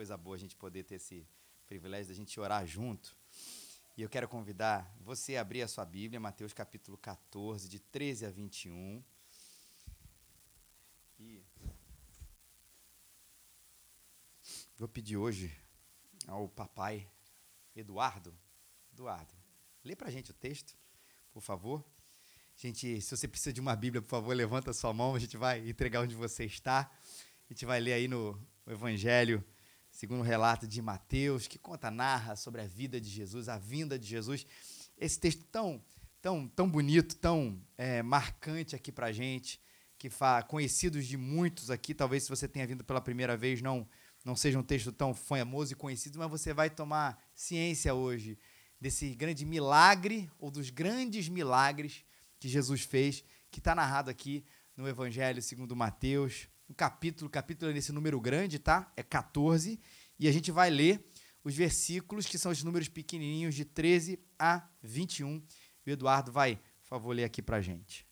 coisa boa a gente poder ter esse privilégio da gente orar junto. E eu quero convidar você a abrir a sua Bíblia, Mateus capítulo 14, de 13 a 21. E vou pedir hoje ao papai Eduardo. Eduardo, lê para a gente o texto, por favor. Gente, se você precisa de uma Bíblia, por favor, levanta a sua mão, a gente vai entregar onde você está. A gente vai ler aí no Evangelho, segundo o relato de Mateus, que conta, narra sobre a vida de Jesus, a vinda de Jesus. Esse texto tão, tão, tão bonito, tão é, marcante aqui para gente, que fa conhecidos de muitos aqui, talvez se você tenha vindo pela primeira vez, não, não seja um texto tão famoso e conhecido, mas você vai tomar ciência hoje desse grande milagre, ou dos grandes milagres que Jesus fez, que está narrado aqui no Evangelho segundo Mateus, no capítulo, capítulo é nesse número grande, tá? É 14, e a gente vai ler os versículos, que são os números pequenininhos, de 13 a 21. O Eduardo vai, por favor, ler aqui para a gente.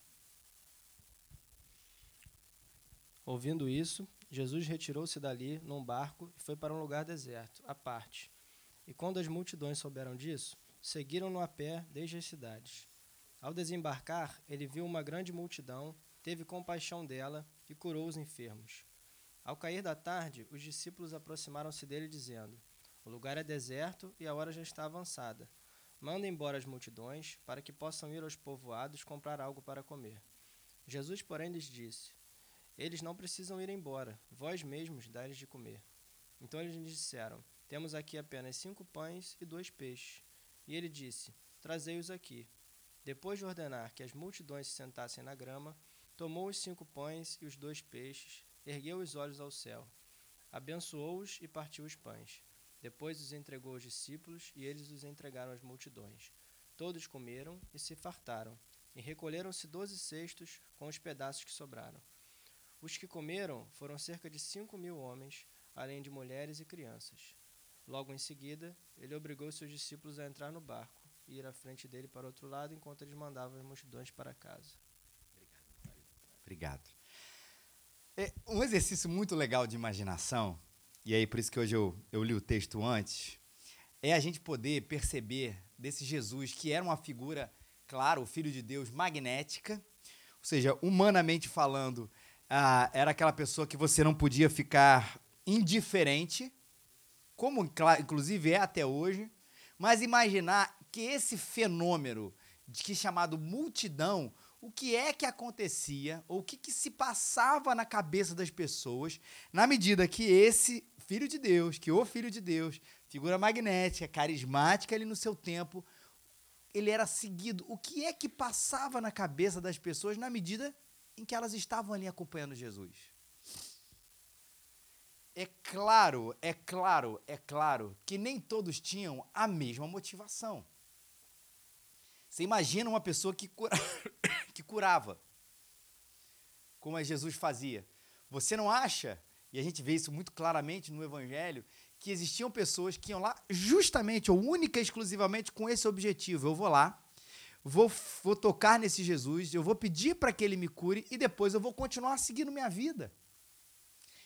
Ouvindo isso, Jesus retirou-se dali num barco e foi para um lugar deserto, à parte. E quando as multidões souberam disso, seguiram-no a pé desde as cidades. Ao desembarcar, ele viu uma grande multidão, teve compaixão dela e curou os enfermos. Ao cair da tarde, os discípulos aproximaram-se dele, dizendo: O lugar é deserto e a hora já está avançada. Manda embora as multidões, para que possam ir aos povoados comprar algo para comer. Jesus, porém, lhes disse: Eles não precisam ir embora, vós mesmos dá-lhes de comer. Então eles lhes disseram: Temos aqui apenas cinco pães e dois peixes. E ele disse: Trazei-os aqui. Depois de ordenar que as multidões se sentassem na grama, tomou os cinco pães e os dois peixes, ergueu os olhos ao céu, abençoou-os e partiu os pães. Depois os entregou aos discípulos e eles os entregaram às multidões. Todos comeram e se fartaram, e recolheram-se doze cestos com os pedaços que sobraram. Os que comeram foram cerca de cinco mil homens, além de mulheres e crianças. Logo em seguida, ele obrigou seus discípulos a entrar no barco e ir à frente dele para outro lado, enquanto eles mandavam as multidões para casa. Obrigado. É um exercício muito legal de imaginação, e aí por isso que hoje eu, eu li o texto antes, é a gente poder perceber desse Jesus que era uma figura, claro, o Filho de Deus, magnética, ou seja, humanamente falando, ah, era aquela pessoa que você não podia ficar indiferente, como inclusive é até hoje, mas imaginar que esse fenômeno de que chamado multidão, o que é que acontecia, ou o que, que se passava na cabeça das pessoas, na medida que esse filho de Deus, que o filho de Deus, figura magnética, carismática ali no seu tempo, ele era seguido. O que é que passava na cabeça das pessoas na medida em que elas estavam ali acompanhando Jesus? É claro, é claro, é claro que nem todos tinham a mesma motivação. Você imagina uma pessoa que, cura... que curava, como é Jesus fazia. Você não acha, e a gente vê isso muito claramente no Evangelho, que existiam pessoas que iam lá justamente, ou única e exclusivamente com esse objetivo. Eu vou lá, vou, vou tocar nesse Jesus, eu vou pedir para que ele me cure e depois eu vou continuar seguindo minha vida.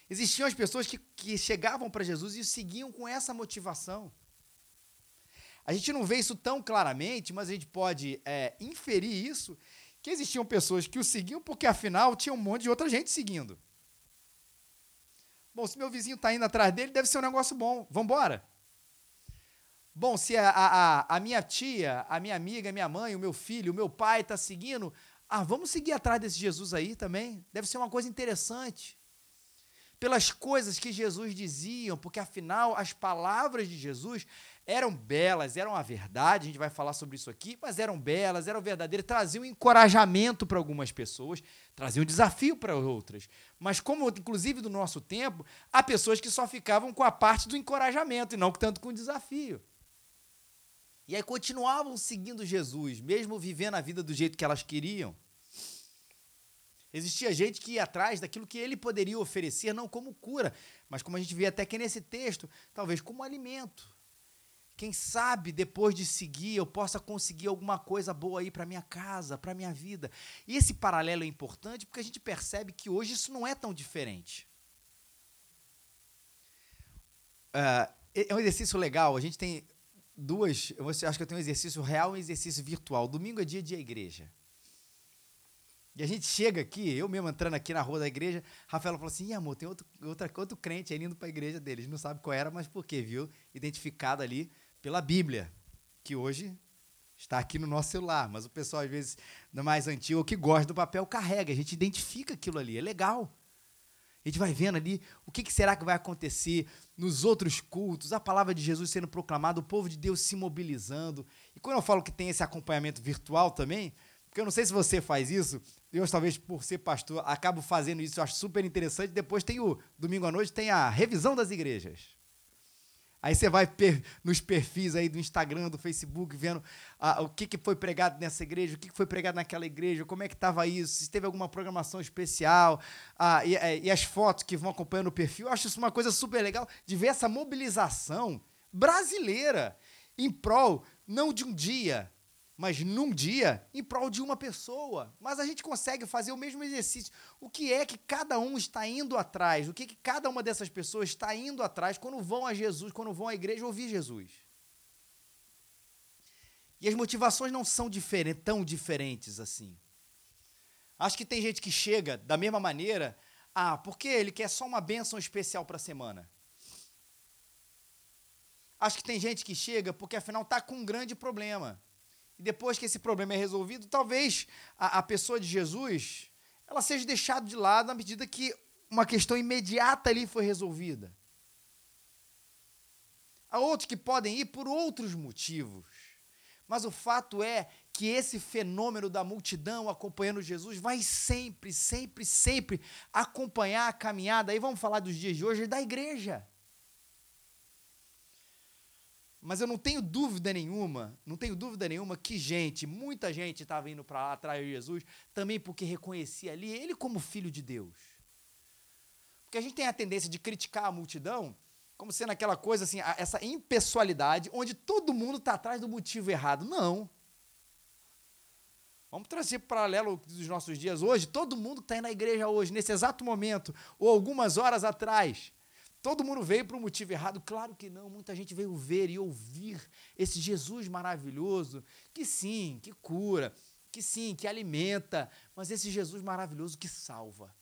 Existiam as pessoas que, que chegavam para Jesus e seguiam com essa motivação. A gente não vê isso tão claramente, mas a gente pode é, inferir isso, que existiam pessoas que o seguiam porque, afinal, tinha um monte de outra gente seguindo. Bom, se meu vizinho está indo atrás dele, deve ser um negócio bom. Vamos embora? Bom, se a, a, a minha tia, a minha amiga, a minha mãe, o meu filho, o meu pai está seguindo, ah, vamos seguir atrás desse Jesus aí também. Deve ser uma coisa interessante. Pelas coisas que Jesus dizia, porque afinal as palavras de Jesus eram belas, eram a verdade, a gente vai falar sobre isso aqui, mas eram belas, eram verdadeiras, traziam encorajamento para algumas pessoas, traziam desafio para outras. Mas, como inclusive do nosso tempo, há pessoas que só ficavam com a parte do encorajamento e não tanto com o desafio. E aí continuavam seguindo Jesus, mesmo vivendo a vida do jeito que elas queriam. Existia gente que ia atrás daquilo que ele poderia oferecer, não como cura, mas como a gente vê até aqui nesse texto, talvez como alimento. Quem sabe depois de seguir eu possa conseguir alguma coisa boa aí para minha casa, para minha vida. E esse paralelo é importante porque a gente percebe que hoje isso não é tão diferente. uh, é um exercício legal. A gente tem duas. Eu acho que eu tenho um exercício real e um exercício virtual. Domingo é dia de igreja. E a gente chega aqui, eu mesmo entrando aqui na rua da igreja, Rafaela falou assim: amor, tem outro, outra, outro crente aí indo para a igreja deles. Não sabe qual era, mas por quê, viu? Identificado ali pela Bíblia, que hoje está aqui no nosso celular. Mas o pessoal, às vezes, mais antigo, que gosta do papel, carrega. A gente identifica aquilo ali, é legal. A gente vai vendo ali o que, que, será que vai acontecer nos outros cultos, a palavra de Jesus sendo proclamada, o povo de Deus se mobilizando. E quando eu falo que tem esse acompanhamento virtual também, porque eu não sei se você faz isso, eu talvez por ser pastor acabo fazendo isso, eu acho super interessante. Depois tem o domingo à noite, tem a revisão das igrejas. Aí você vai per, nos perfis aí do Instagram, do Facebook, vendo ah, o que, que foi pregado nessa igreja, o que, que foi pregado naquela igreja, como é que estava isso, se teve alguma programação especial, ah, e, é, e, as fotos que vão acompanhando o perfil. Eu acho isso uma coisa super legal de ver essa mobilização brasileira em prol, não de um dia, mas num dia em prol de uma pessoa. Mas a gente consegue fazer o mesmo exercício. O que é que cada um está indo atrás? O que, é que cada uma dessas pessoas está indo atrás quando vão a Jesus, quando vão à igreja ouvir Jesus? E as motivações não são diferentes, tão diferentes assim. Acho que tem gente que chega da mesma maneira, ah, porque ele quer só uma bênção especial para a semana. Acho que tem gente que chega porque afinal está com um grande problema e depois que esse problema é resolvido, talvez a, a pessoa de Jesus ela seja deixada de lado à medida que uma questão imediata ali foi resolvida. Há outros que podem ir por outros motivos. Mas o fato é que esse fenômeno da multidão acompanhando Jesus vai sempre, sempre, sempre acompanhar a caminhada. Aí vamos falar dos dias de hoje da igreja. Mas eu não tenho dúvida nenhuma, não tenho dúvida nenhuma que gente, muita gente estava indo para lá atrás de Jesus, também porque reconhecia ali ele como filho de Deus. Porque a gente tem a tendência de criticar a multidão como sendo aquela coisa assim, essa impessoalidade, onde todo mundo está atrás do motivo errado. Não. Vamos trazer para paralelo dos nossos dias hoje. Todo mundo que está na igreja hoje, nesse exato momento, ou algumas horas atrás, Todo mundo veio para um motivo errado? Claro que não. Muita gente veio ver e ouvir esse Jesus maravilhoso, que sim, que cura, que sim, que alimenta, mas esse Jesus maravilhoso que salva.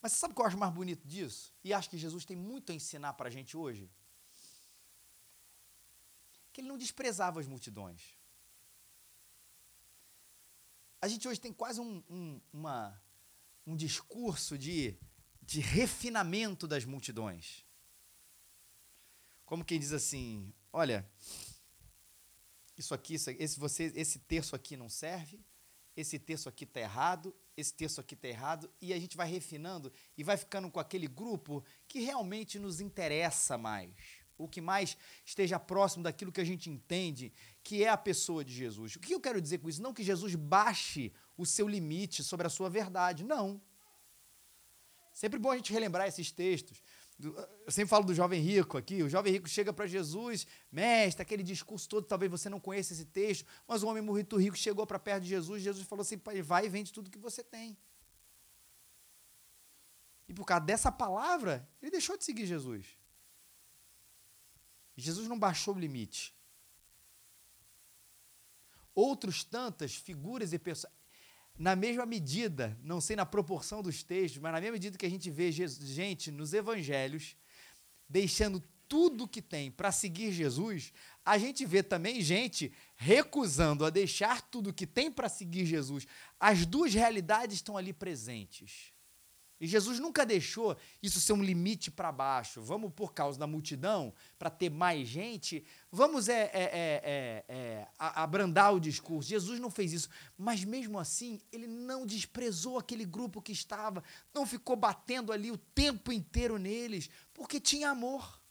Mas você sabe o que eu acho mais bonito disso? E acho que Jesus tem muito a ensinar para a gente hoje? Que ele não desprezava as multidões. A gente hoje tem quase um, um, uma um discurso de, de refinamento das multidões. Como quem diz assim: olha, isso aqui, isso, esse, você, esse terço aqui não serve, esse terço aqui está errado, esse terço aqui está errado, e a gente vai refinando e vai ficando com aquele grupo que realmente nos interessa mais, o que mais esteja próximo daquilo que a gente entende que é a pessoa de Jesus. O que eu quero dizer com isso? Não que Jesus baixe o seu limite sobre a sua verdade. Não. Sempre bom a gente relembrar esses textos. Eu sempre falo do jovem rico aqui. O jovem rico chega para Jesus, mestre, aquele discurso todo, talvez você não conheça esse texto, mas o homem muito rico chegou para perto de Jesus, Jesus falou assim: vai e vende tudo que você tem. E por causa dessa palavra, ele deixou de seguir Jesus. Jesus não baixou o limite. Outros tantas figuras e pessoas na mesma medida, não sei na proporção dos textos, mas na mesma medida que a gente vê gente nos evangelhos deixando tudo que tem para seguir Jesus, a gente vê também gente recusando a deixar tudo que tem para seguir Jesus. As duas realidades estão ali presentes. E Jesus nunca deixou isso ser um limite para baixo. Vamos, por causa da multidão, para ter mais gente, vamos é, é, é, é, é abrandar o discurso. Jesus não fez isso. Mas mesmo assim, ele não desprezou aquele grupo que estava, não ficou batendo ali o tempo inteiro neles, porque tinha amor.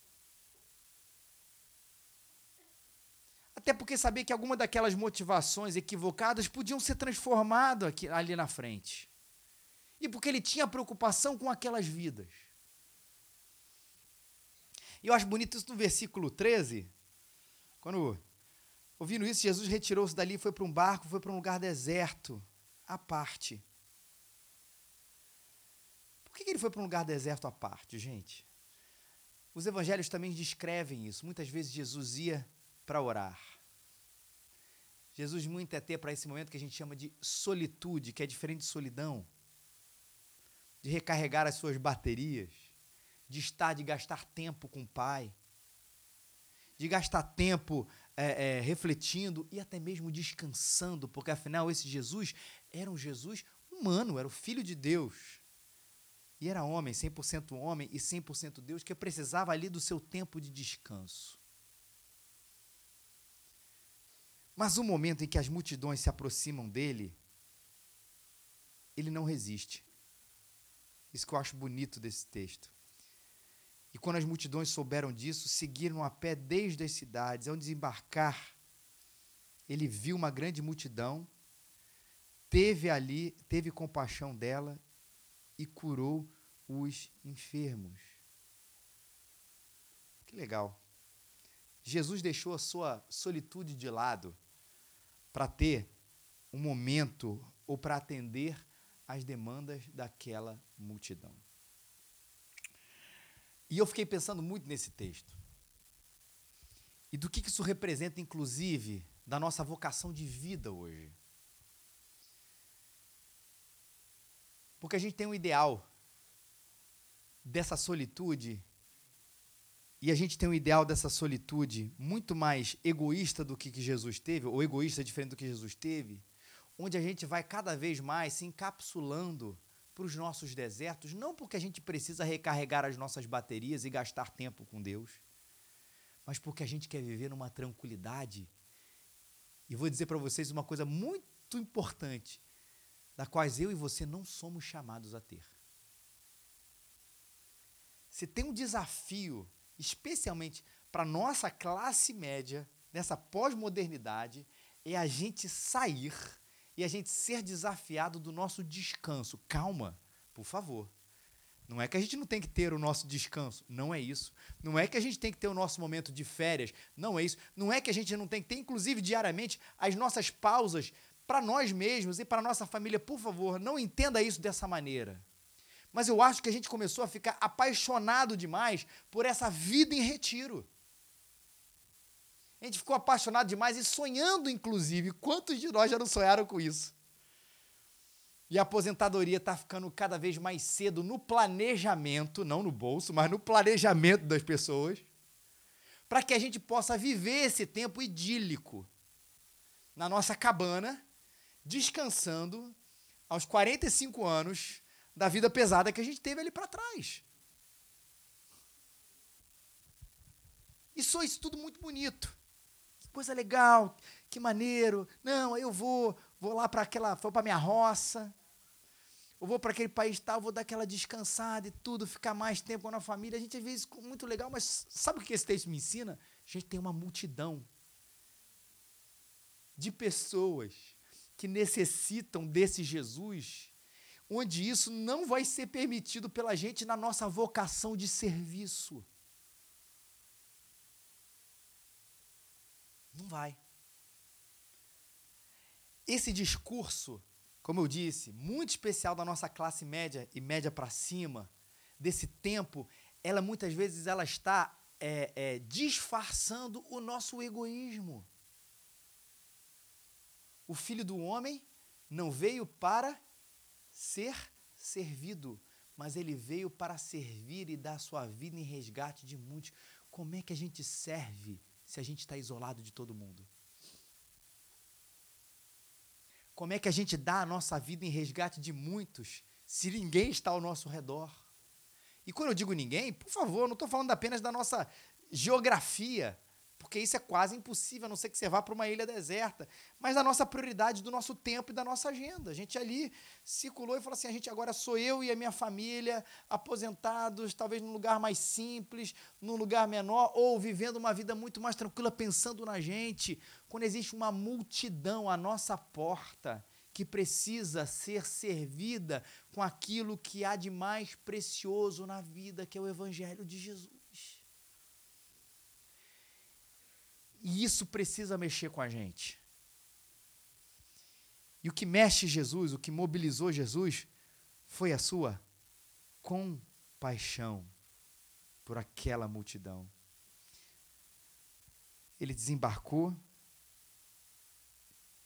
Até porque sabia que alguma daquelas motivações equivocadas podiam ser transformadas ali na frente e porque ele tinha preocupação com aquelas vidas. E eu acho bonito isso no versículo 13, quando, ouvindo isso, Jesus retirou-se dali, foi para um barco, foi para um lugar deserto, à parte. Por que ele foi para um lugar deserto à parte, gente? Os evangelhos também descrevem isso. Muitas vezes Jesus ia para orar. Jesus muito é ter para esse momento que a gente chama de solitude, que é diferente de solidão, de recarregar as suas baterias, de estar, de gastar tempo com o Pai, de gastar tempo é, é, refletindo e até mesmo descansando, porque afinal esse Jesus era um Jesus humano, era o Filho de Deus. E era homem, 100% homem e 100% Deus, que precisava ali do seu tempo de descanso. Mas o momento em que as multidões se aproximam dele, ele não resiste. Isso que eu acho bonito desse texto. E quando as multidões souberam disso, seguiram a pé desde as cidades. Ao desembarcar, ele viu uma grande multidão, teve ali, teve compaixão dela e curou os enfermos. Que legal. Jesus deixou a sua solitude de lado para ter um momento ou para atender às demandas daquela multidão. E eu fiquei pensando muito nesse texto. E do que isso representa, inclusive, da nossa vocação de vida hoje. Porque a gente tem um ideal dessa solitude, e a gente tem um ideal dessa solitude muito mais egoísta do que Jesus teve, ou egoísta diferente do que Jesus teve, onde a gente vai cada vez mais se encapsulando para os nossos desertos, não porque a gente precisa recarregar as nossas baterias e gastar tempo com Deus, mas porque a gente quer viver numa tranquilidade. E vou dizer para vocês uma coisa muito importante, da qual eu e você não somos chamados a ter. Se tem um desafio, especialmente para nossa classe média, nessa pós-modernidade, é a gente sair e a gente ser desafiado do nosso descanso. Calma, por favor. Não é que a gente não tem que ter o nosso descanso, não é isso. Não é que a gente tem que ter o nosso momento de férias, não é isso. Não é que a gente não tem que ter, inclusive, diariamente, as nossas pausas para nós mesmos e para nossa família. Por favor, não entenda isso dessa maneira. Mas eu acho que a gente começou a ficar apaixonado demais por essa vida em retiro. A gente ficou apaixonado demais e sonhando, inclusive. Quantos de nós já não sonharam com isso? E a aposentadoria está ficando cada vez mais cedo no planejamento, não no bolso, mas no planejamento das pessoas, para que a gente possa viver esse tempo idílico na nossa cabana, descansando aos 45 anos da vida pesada que a gente teve ali para trás. E só isso tudo muito bonito coisa legal, que maneiro. Não, eu vou, vou lá para aquela, vou para minha roça. Eu vou para aquele país tal, vou dar aquela descansada e tudo, ficar mais tempo com a família. A gente às vezes muito legal, mas sabe o que esse texto me ensina? A gente tem uma multidão de pessoas que necessitam desse Jesus, onde isso não vai ser permitido pela gente na nossa vocação de serviço. Não vai. Esse discurso, como eu disse, muito especial da nossa classe média e média para cima, desse tempo, ela muitas vezes ela está é, é, disfarçando o nosso egoísmo. O filho do homem não veio para ser servido, mas ele veio para servir e dar sua vida em resgate de muitos. Como é que a gente serve se a gente está isolado de todo mundo? Como é que a gente dá a nossa vida em resgate de muitos se ninguém está ao nosso redor? E quando eu digo ninguém, por favor, não estou falando apenas da nossa geografia, porque isso é quase impossível, a não ser que você vá para uma ilha deserta, mas da nossa prioridade, do nosso tempo e da nossa agenda. A gente ali circulou e falou assim: a gente agora sou eu e a minha família, aposentados, talvez num lugar mais simples, num lugar menor, ou vivendo uma vida muito mais tranquila, pensando na gente. Quando existe uma multidão à nossa porta que precisa ser servida com aquilo que há de mais precioso na vida, que é o Evangelho de Jesus. E isso precisa mexer com a gente. E o que mexe Jesus, o que mobilizou Jesus, foi a sua compaixão por aquela multidão. Ele desembarcou,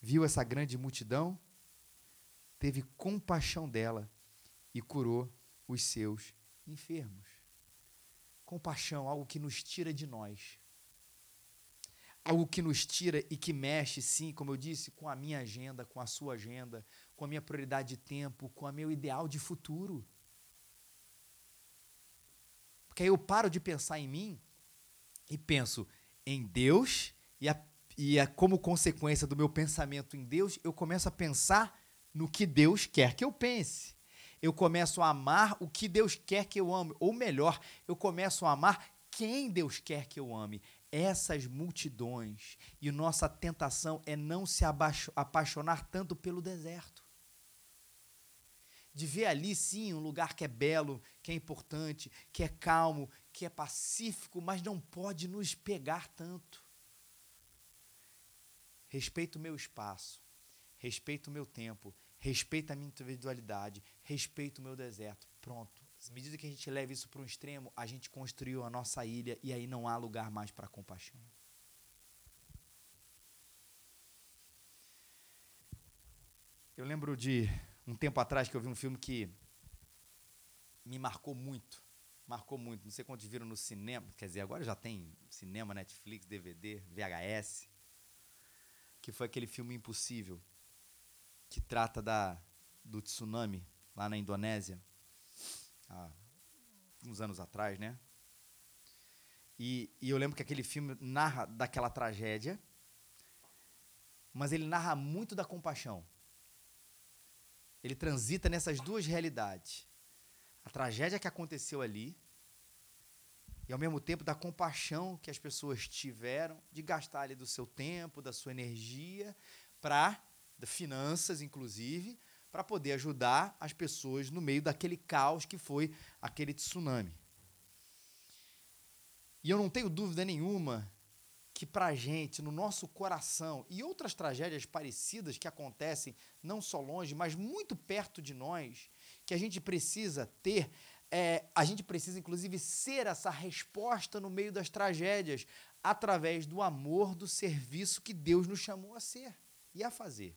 viu essa grande multidão, teve compaixão dela e curou os seus enfermos. Compaixão, algo que nos tira de nós. Algo que nos tira e que mexe, sim, como eu disse, com a minha agenda, com a sua agenda, com a minha prioridade de tempo, com o meu ideal de futuro. Porque aí eu paro de pensar em mim e penso em Deus, e, a, e a, como consequência do meu pensamento em Deus, eu começo a pensar no que Deus quer que eu pense eu começo a amar o que Deus quer que eu ame, ou melhor, eu começo a amar quem Deus quer que eu ame. Essas multidões. E nossa tentação é não se apaixonar tanto pelo deserto. De ver ali, sim, um lugar que é belo, que é importante, que é calmo, que é pacífico, mas não pode nos pegar tanto. Respeito o meu espaço, respeito o meu tempo, respeita a minha individualidade, respeita o meu deserto. Pronto. À medida que a gente leva isso para um extremo, a gente construiu a nossa ilha e aí não há lugar mais para compaixão. Eu lembro de um tempo atrás que eu vi um filme que me marcou muito. Marcou muito. Não sei quantos viram no cinema. Quer dizer, agora já tem cinema, Netflix, DVD, VHS. Que foi aquele filme Impossível que trata da, do tsunami lá na Indonésia, há uns anos atrás, né? E, e eu lembro que aquele filme narra daquela tragédia, mas ele narra muito da compaixão. Ele transita nessas duas realidades. A tragédia que aconteceu ali, e ao mesmo tempo da compaixão que as pessoas tiveram de gastar ali do seu tempo, da sua energia, para finanças, inclusive, para poder ajudar as pessoas no meio daquele caos que foi aquele tsunami. E eu não tenho dúvida nenhuma que para a gente, no nosso coração, e outras tragédias parecidas que acontecem não só longe, mas muito perto de nós, que a gente precisa ter, é, a gente precisa inclusive ser essa resposta no meio das tragédias, através do amor, do serviço que Deus nos chamou a ser e a fazer.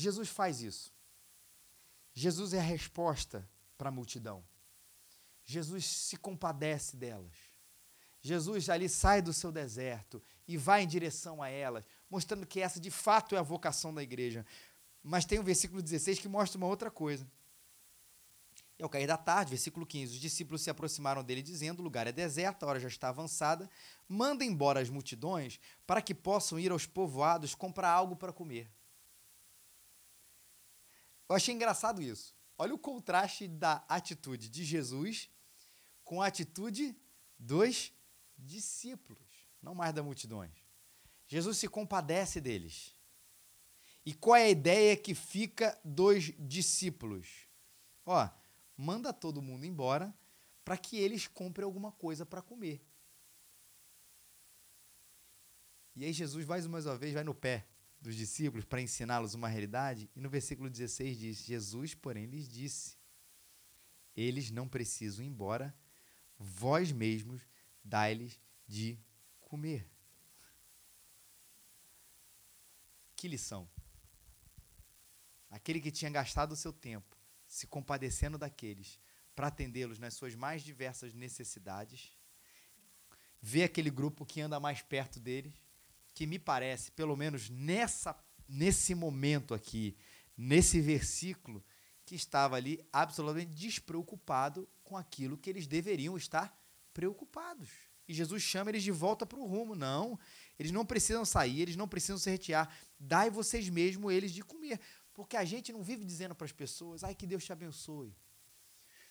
Jesus faz isso. Jesus é a resposta para a multidão. Jesus se compadece delas. Jesus ali sai do seu deserto e vai em direção a elas, mostrando que essa de fato é a vocação da igreja. Mas tem o versículo 16 que mostra uma outra coisa. E ao cair da tarde, versículo 15, os discípulos se aproximaram dele, dizendo: O lugar é deserto, a hora já está avançada, manda embora as multidões para que possam ir aos povoados comprar algo para comer. Eu achei engraçado isso. Olha o contraste da atitude de Jesus com a atitude dos discípulos, não mais da multidões. Jesus se compadece deles. E qual é a ideia que fica dos discípulos? Ó, manda todo mundo embora para que eles comprem alguma coisa para comer. E aí Jesus mais uma vez vai no pé dos discípulos para ensiná-los uma realidade. E no versículo 16 diz: Jesus, porém, lhes disse: Eles não precisam ir embora, vós mesmos dai-lhes de comer. Que lição! Aquele que tinha gastado o seu tempo se compadecendo daqueles para atendê-los nas suas mais diversas necessidades, vê aquele grupo que anda mais perto deles que me parece, pelo menos nessa, nesse momento aqui, nesse versículo, que estava ali absolutamente despreocupado com aquilo que eles deveriam estar preocupados. E Jesus chama eles de volta para o rumo. Não, eles não precisam sair, eles não precisam se retirar. Dai vocês mesmo eles de comer. Porque a gente não vive dizendo para as pessoas, ai, que Deus te abençoe.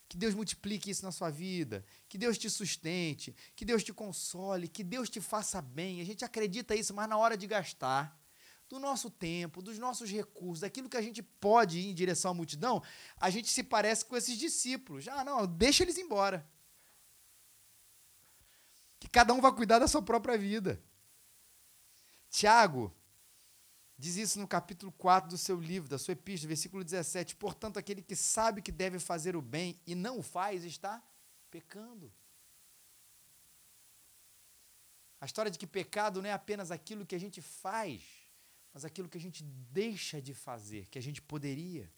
Que Deus multiplique isso na sua vida, que Deus te sustente, que Deus te console, que Deus te faça bem. A gente acredita isso, mas na hora de gastar do nosso tempo, dos nossos recursos, daquilo que a gente pode ir em direção à multidão, a gente se parece com esses discípulos. Ah, não, deixa eles embora. Que cada um vai cuidar da sua própria vida. Tiago, Diz isso no capítulo 4 do seu livro, da sua epístola, versículo 17. Portanto, aquele que sabe que deve fazer o bem e não o faz, está pecando. A história de que pecado não é apenas aquilo que a gente faz, mas aquilo que a gente deixa de fazer, que a gente poderia.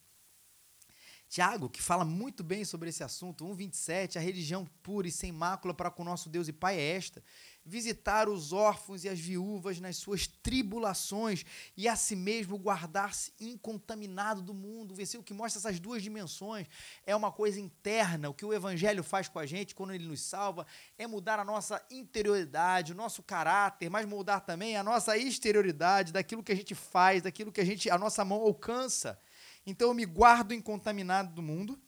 Tiago, que fala muito bem sobre esse assunto, 1,27, a religião pura e sem mácula para com nosso Deus e Pai é esta: visitar os órfãos e as viúvas nas suas tribulações e a si mesmo guardar-se incontaminado do mundo. O versículo que mostra essas duas dimensões é uma coisa interna. O que o Evangelho faz com a gente quando ele nos salva é mudar a nossa interioridade, o nosso caráter, mas mudar também a nossa exterioridade, daquilo que a gente faz, daquilo que a, gente, a nossa mão alcança. Então eu me guardo incontaminado do mundo,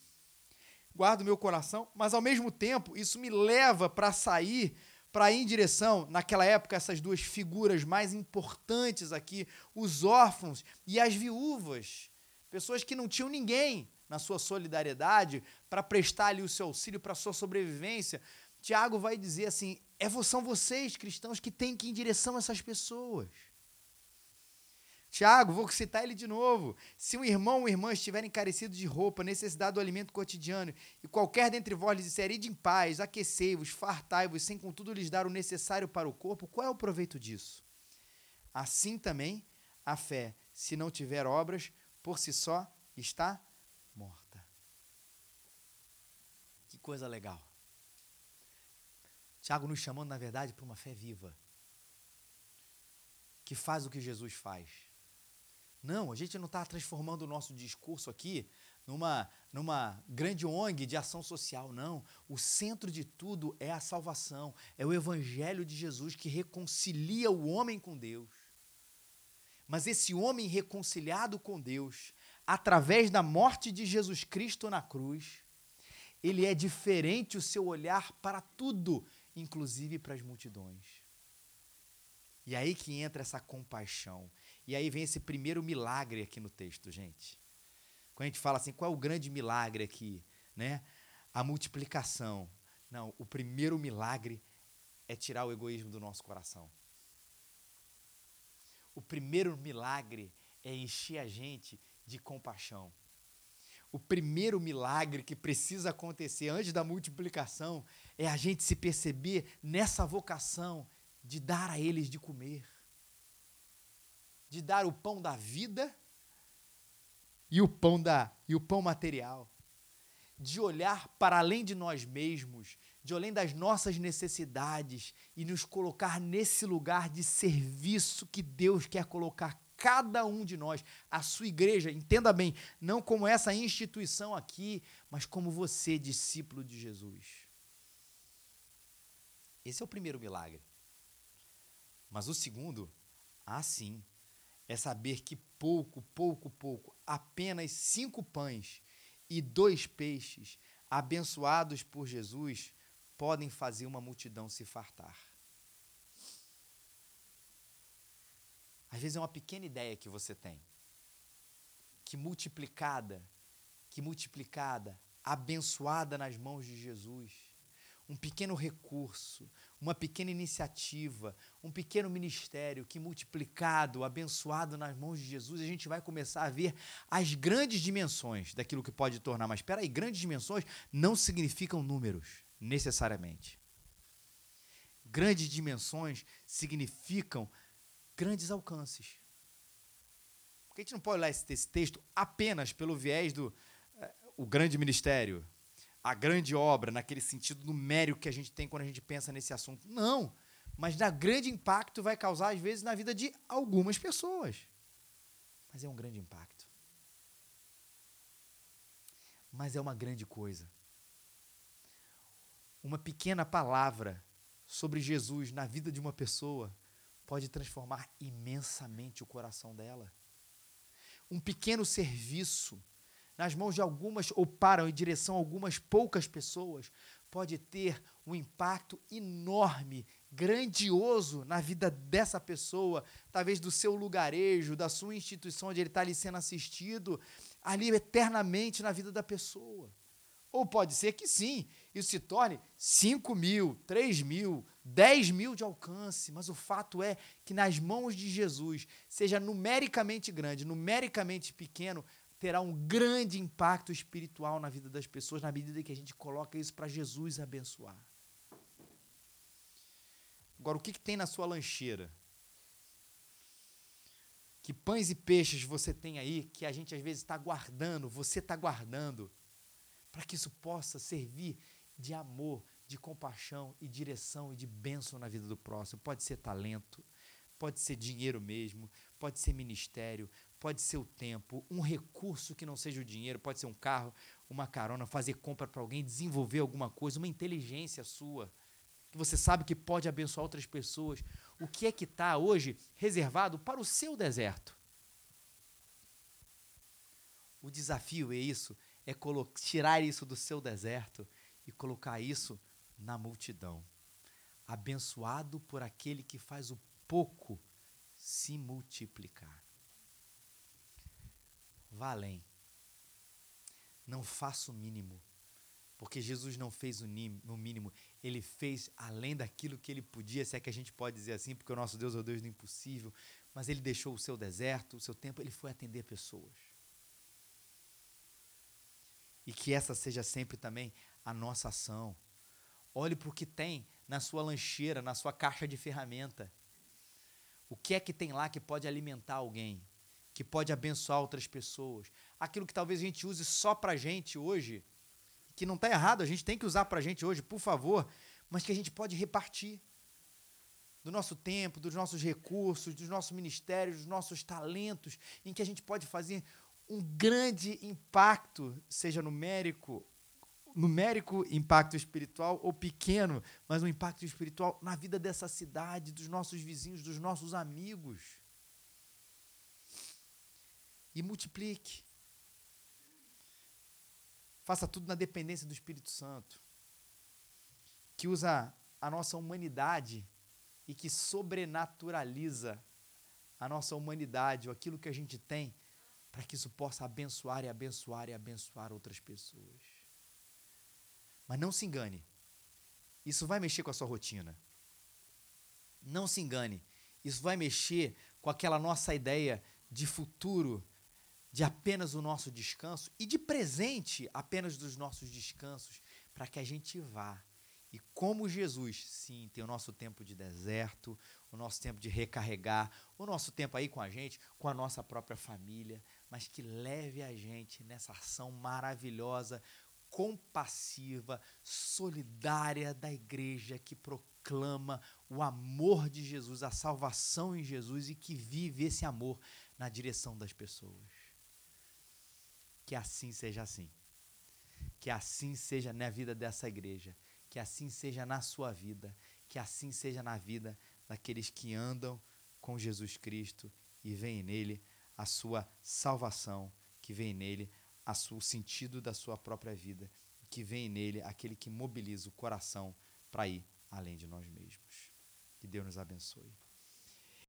guardo meu coração, mas ao mesmo tempo isso me leva para sair, para ir em direção, naquela época, essas duas figuras mais importantes aqui, os órfãos e as viúvas, pessoas que não tinham ninguém na sua solidariedade para prestar ali o seu auxílio para a sua sobrevivência. Tiago vai dizer assim: é, são vocês, cristãos, que têm que ir em direção a essas pessoas. Tiago, vou citar ele de novo. Se um irmão ou irmã estiverem carecidos de roupa, necessidade do alimento cotidiano, e qualquer dentre vós lhes disser, ide em paz, aquecei-vos, fartai-vos, sem contudo lhes dar o necessário para o corpo, qual é o proveito disso? Assim também, a fé, se não tiver obras, por si só está morta. Que coisa legal. Tiago nos chamando, na verdade, para uma fé viva, que faz o que Jesus faz não, a gente não está transformando o nosso discurso aqui numa, numa grande ONG de ação social, não. O centro de tudo é a salvação, é o Evangelho de Jesus que reconcilia o homem com Deus. Mas esse homem reconciliado com Deus, através da morte de Jesus Cristo na cruz, ele é diferente o seu olhar para tudo, inclusive para as multidões. E aí que entra essa compaixão, e aí vem esse primeiro milagre aqui no texto, gente. Quando a gente fala assim, qual é o grande milagre aqui? Né? A multiplicação. Não, o primeiro milagre é tirar o egoísmo do nosso coração. O primeiro milagre é encher a gente de compaixão. O primeiro milagre que precisa acontecer antes da multiplicação é a gente se perceber nessa vocação de dar a eles de comer de dar o pão da vida e o pão da e o pão material, de olhar para além de nós mesmos, de além das nossas necessidades e nos colocar nesse lugar de serviço que Deus quer colocar cada um de nós, a sua igreja, entenda bem, não como essa instituição aqui, mas como você, discípulo de Jesus. Esse é o primeiro milagre. Mas o segundo, ah, sim, é saber que pouco, pouco, pouco, apenas cinco pães e dois peixes, abençoados por Jesus, podem fazer uma multidão se fartar. Às vezes é uma pequena ideia que você tem, que multiplicada, que multiplicada, abençoada nas mãos de Jesus, um pequeno recurso, uma pequena iniciativa, um pequeno ministério que multiplicado, abençoado nas mãos de Jesus, a gente vai começar a ver as grandes dimensões daquilo que pode tornar. Mas espera aí, grandes dimensões não significam números, necessariamente. Grandes dimensões significam grandes alcances. Porque a gente não pode olhar esse, texto apenas pelo viés do uh, o grande ministério, a grande obra, naquele sentido numérico que a gente tem quando a gente pensa nesse assunto. Não. Mas dá grande impacto vai causar, às vezes, na vida de algumas pessoas. Mas é um grande impacto. Mas é uma grande coisa. Uma pequena palavra sobre Jesus na vida de uma pessoa pode transformar imensamente o coração dela. Um pequeno serviço nas mãos de algumas ou para em direção a algumas poucas pessoas, pode ter um impacto enorme, grandioso na vida dessa pessoa, talvez do seu lugarejo, da sua instituição onde ele está ali sendo assistido, ali eternamente na vida da pessoa. Ou pode ser que sim, isso se torne 5 mil, 3 mil, 10 mil de alcance, mas o fato é que nas mãos de Jesus, seja numericamente grande, numericamente pequeno, terá um grande impacto espiritual na vida das pessoas, na medida que a gente coloca isso para Jesus abençoar. Agora, o que, que tem na sua lancheira? Que pães e peixes você tem aí que a gente às vezes está guardando, você está guardando, para que isso possa servir de amor, de compaixão e direção e de bênção na vida do próximo. Pode ser talento, pode ser dinheiro mesmo, pode ser ministério, pode ser o tempo, um recurso que não seja o dinheiro, pode ser um carro, uma carona, fazer compra para alguém, desenvolver alguma coisa, uma inteligência sua, que você sabe que pode abençoar outras pessoas. O que é que está hoje reservado para o seu deserto? O desafio é isso, é tirar isso do seu deserto e colocar isso na multidão. Abençoado por aquele que faz o pouco se multiplicar. Vá além. Não faça o mínimo. Porque Jesus não fez o mínimo, ele fez além daquilo que ele podia, se é que a gente pode dizer assim, porque o nosso Deus é o Deus do impossível, mas ele deixou o seu deserto, o seu tempo, ele foi atender pessoas. E que essa seja sempre também a nossa ação. Olhe para o que tem na sua lancheira, na sua caixa de ferramenta. O que é que tem lá que pode alimentar alguém? Que pode abençoar outras pessoas. Aquilo que talvez a gente use só para gente hoje, que não está errado, a gente tem que usar para gente hoje, por favor, mas que a gente pode repartir do nosso tempo, dos nossos recursos, dos nossos ministérios, dos nossos talentos, em que a gente pode fazer um grande impacto, seja numérico, numérico impacto espiritual ou pequeno, mas um impacto espiritual na vida dessa cidade, dos nossos vizinhos, dos nossos amigos e multiplique. Faça tudo na dependência do Espírito Santo, que usa a nossa humanidade e que sobrenaturaliza a nossa humanidade, ou aquilo que a gente tem, para que isso possa abençoar e abençoar e abençoar outras pessoas. Mas não se engane, isso vai mexer com a sua rotina. Não se engane, isso vai mexer com aquela nossa ideia de futuro de apenas o nosso descanso e de presente apenas dos nossos descansos, para que a gente vá. E como Jesus, sim, tem o nosso tempo de deserto, o nosso tempo de recarregar, o nosso tempo aí com a gente, com a nossa própria família, mas que leve a gente nessa ação maravilhosa, compassiva, solidária da igreja que proclama o amor de Jesus, a salvação em Jesus e que vive esse amor na direção das pessoas. Que assim seja assim. Que assim seja na vida dessa igreja. Que assim seja na sua vida. Que assim seja na vida daqueles que andam com Jesus Cristo e veem nele a sua salvação, que vem nele a o sentido da sua própria vida, que vem nele aquele que mobiliza o coração para ir além de nós mesmos. Que Deus nos abençoe.